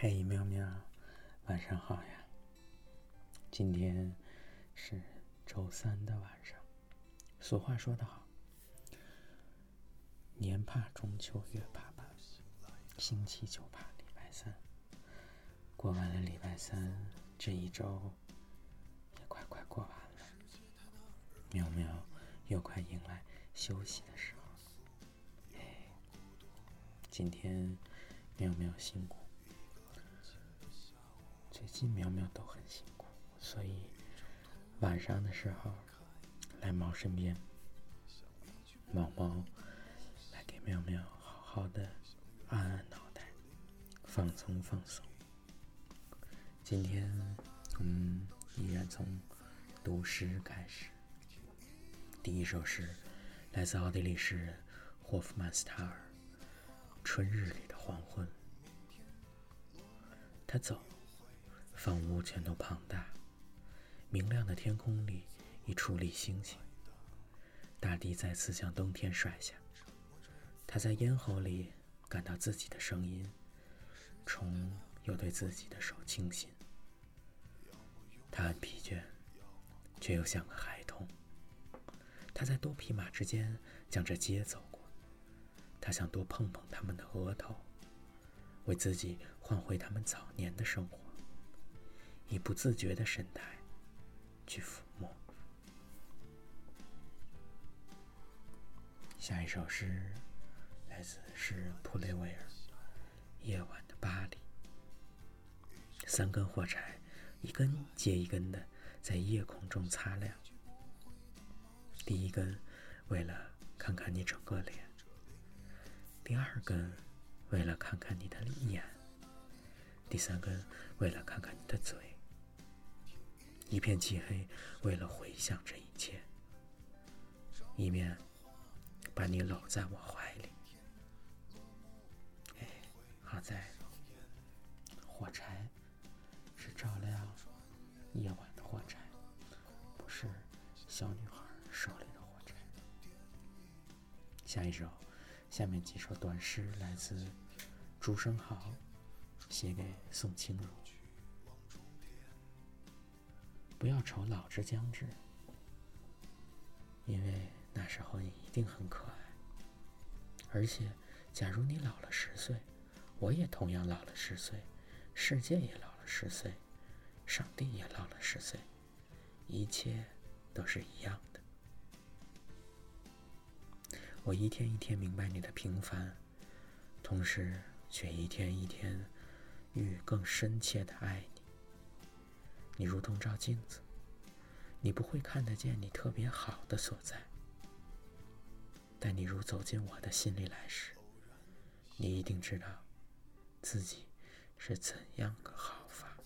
嘿，喵喵，晚上好呀！今天是周三的晚上。俗话说得好，年怕中秋月怕半，星期就怕礼拜三。过完了礼拜三，这一周也快快过完了，喵喵又快迎来休息的时候。哎，今天喵喵辛苦。最近喵喵都很辛苦，所以晚上的时候来猫身边，猫猫来给喵喵好好的按按脑袋，放松放松。今天嗯，依然从读诗开始。第一首诗来自奥地利诗人霍夫曼斯塔尔，《春日里的黄昏》。他走。房屋全都庞大，明亮的天空里已矗立星星。大地再次向冬天摔下，他在咽喉里感到自己的声音，虫又对自己的手倾心。他很疲倦，却又像个孩童。他在多匹马之间将这街走过，他想多碰碰他们的额头，为自己换回他们早年的生活。以不自觉的神态去抚摸。下一首诗来自诗人普雷维尔，《夜晚的巴黎》。三根火柴，一根接一根的在夜空中擦亮。第一根，为了看看你整个脸；第二根，为了看看你的眼；第三根，为了看看你的嘴。一片漆黑，为了回想这一切，一面把你搂在我怀里。哎，好在火柴是照亮夜晚的火柴，不是小女孩手里的火柴。下一首，下面几首短诗来自朱生豪，写给宋清如。不要愁老之将至，因为那时候你一定很可爱。而且，假如你老了十岁，我也同样老了十岁，世界也老了十岁，上帝也老了十岁，一切都是一样的。我一天一天明白你的平凡，同时却一天一天愈更深切的爱你。你如同照镜子，你不会看得见你特别好的所在，但你如走进我的心里来时，你一定知道自己是怎样个好法。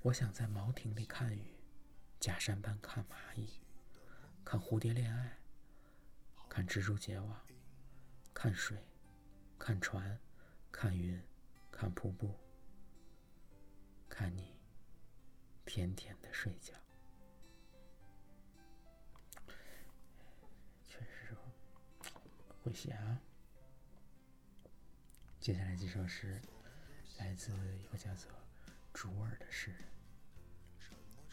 我想在茅亭里看雨，假山般看蚂蚁，看蝴蝶恋爱，看蜘蛛结网，看水，看船，看云。看瀑布，看你甜甜的睡觉，确实会写啊。接下来几首诗来自一个叫做竹儿的诗人，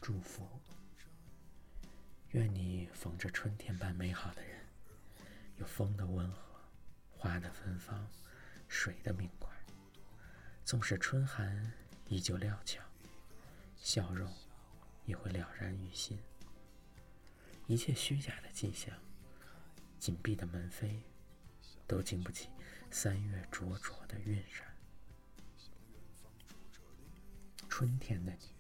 祝福，愿你逢着春天般美好的人，有风的温和，花的芬芳，水的明快。纵使春寒依旧料峭，笑容也会了然于心。一切虚假的迹象，紧闭的门扉，都经不起三月灼灼的晕染。春天的你，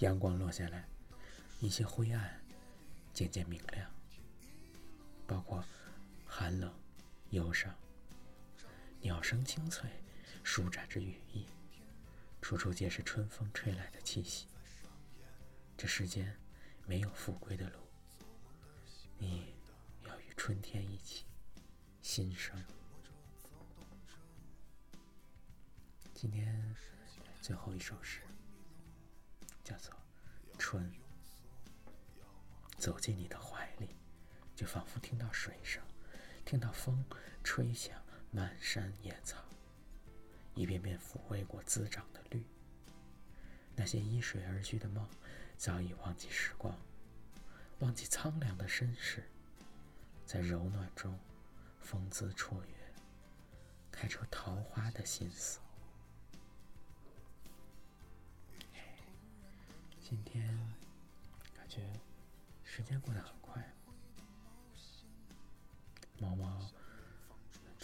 阳光落下来，一些灰暗渐渐明亮，包括寒冷、忧伤。鸟声清脆，舒展着羽翼，处处皆是春风吹来的气息。这世间没有富贵的路，你要与春天一起新生。今天最后一首诗叫做《春》，走进你的怀里，就仿佛听到水声，听到风吹响漫山野草，一遍遍抚慰过滋长的绿。那些依水而居的梦，早已忘记时光，忘记苍凉的身世，在柔暖中风姿绰约，开出桃花的心思。今天感觉时间过得很快，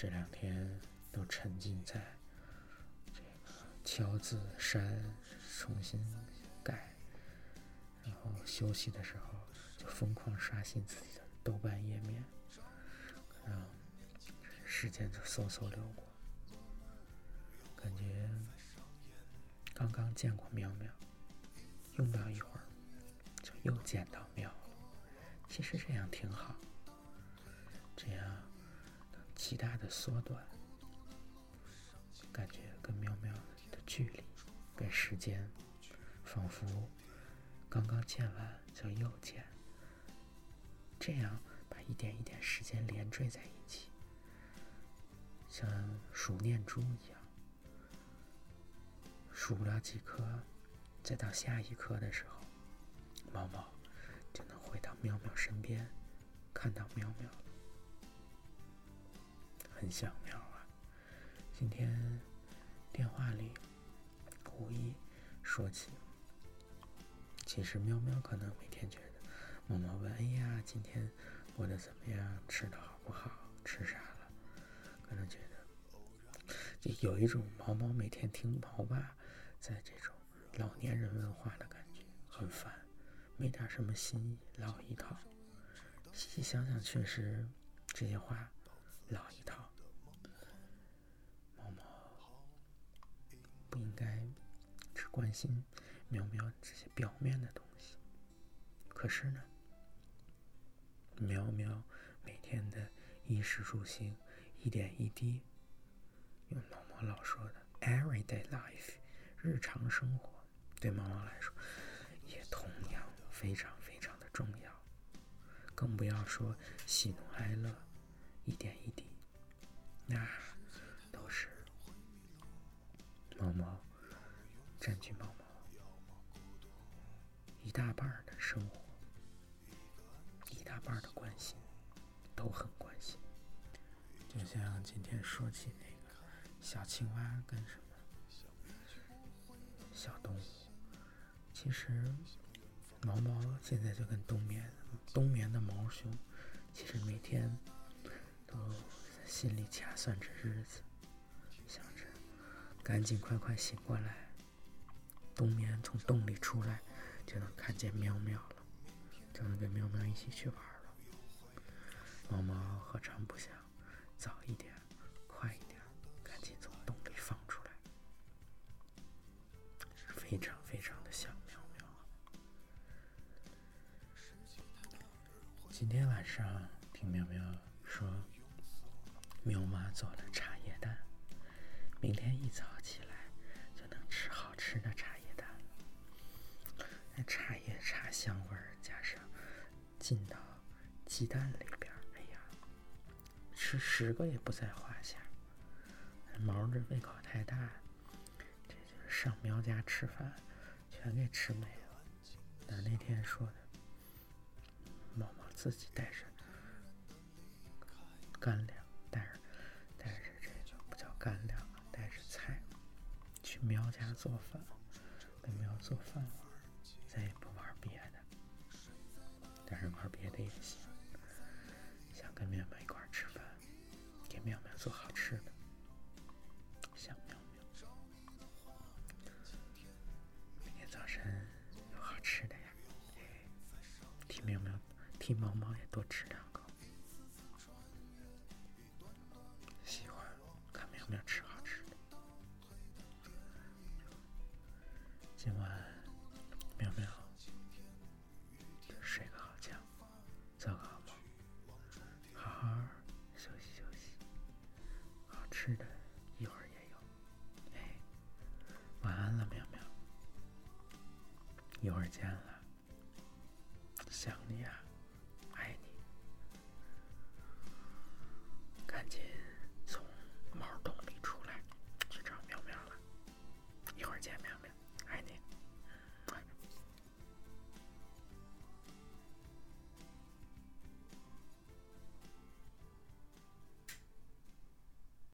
这两天都沉浸在这个敲字删、重新改，然后休息的时候就疯狂刷新自己的豆瓣页面，嗯，时间就嗖嗖流过，感觉刚刚见过喵喵。用不了一会儿，就又见到喵了。其实这样挺好，这样极大的缩短感觉跟喵喵的距离跟时间，仿佛刚刚见完就又见，这样把一点一点时间连缀在一起，像数念珠一样，数不了几颗。再到下一刻的时候，毛毛就能回到喵喵身边，看到喵喵，很想喵啊！今天电话里无意说起，其实喵喵可能每天觉得，毛毛问：“哎呀，今天过得怎么样？吃的好不好？吃啥了？”可能觉得，就有一种毛毛每天听毛爸在这种。老年人问话的感觉很烦，没点什么新意，老一套。细细想想，确实这些话老一套。毛毛不应该只关心喵喵这些表面的东西。可是呢，喵喵每天的衣食住行，一点一滴，用毛毛老说的 “everyday life” 日常生活。对猫猫来说，也同样非常非常的重要。更不要说喜怒哀乐，一点一滴，那都是猫猫占据猫猫一大半的生活，一大半的关心，都很关心。就像今天说起那个小青蛙跟什么小动物。其实，毛毛现在就跟冬眠，冬眠的毛熊，其实每天都在心里掐算着日子，想着赶紧快快醒过来，冬眠从洞里出来，就能看见喵喵了，就能跟喵喵一起去玩了。毛毛何尝不想早一点、快一点，赶紧从洞里放出来，非常非常的想喵喵。今天晚上听喵喵说，喵妈做了茶叶蛋，明天一早起来就能吃好吃的茶进到鸡蛋里边，哎呀，吃十个也不在话下。毛这胃口太大，这就是上喵家吃饭，全给吃没了。那那天说的。毛毛自己带着干粮，带着带着这个不叫干粮，带着菜去喵家做饭，跟喵做饭玩，再也不。玩别的也行，想跟妙妙一块吃饭，给妙妙做好吃的，想妙妙。明天早晨有好吃的呀，替妙妙。替猫猫也多吃点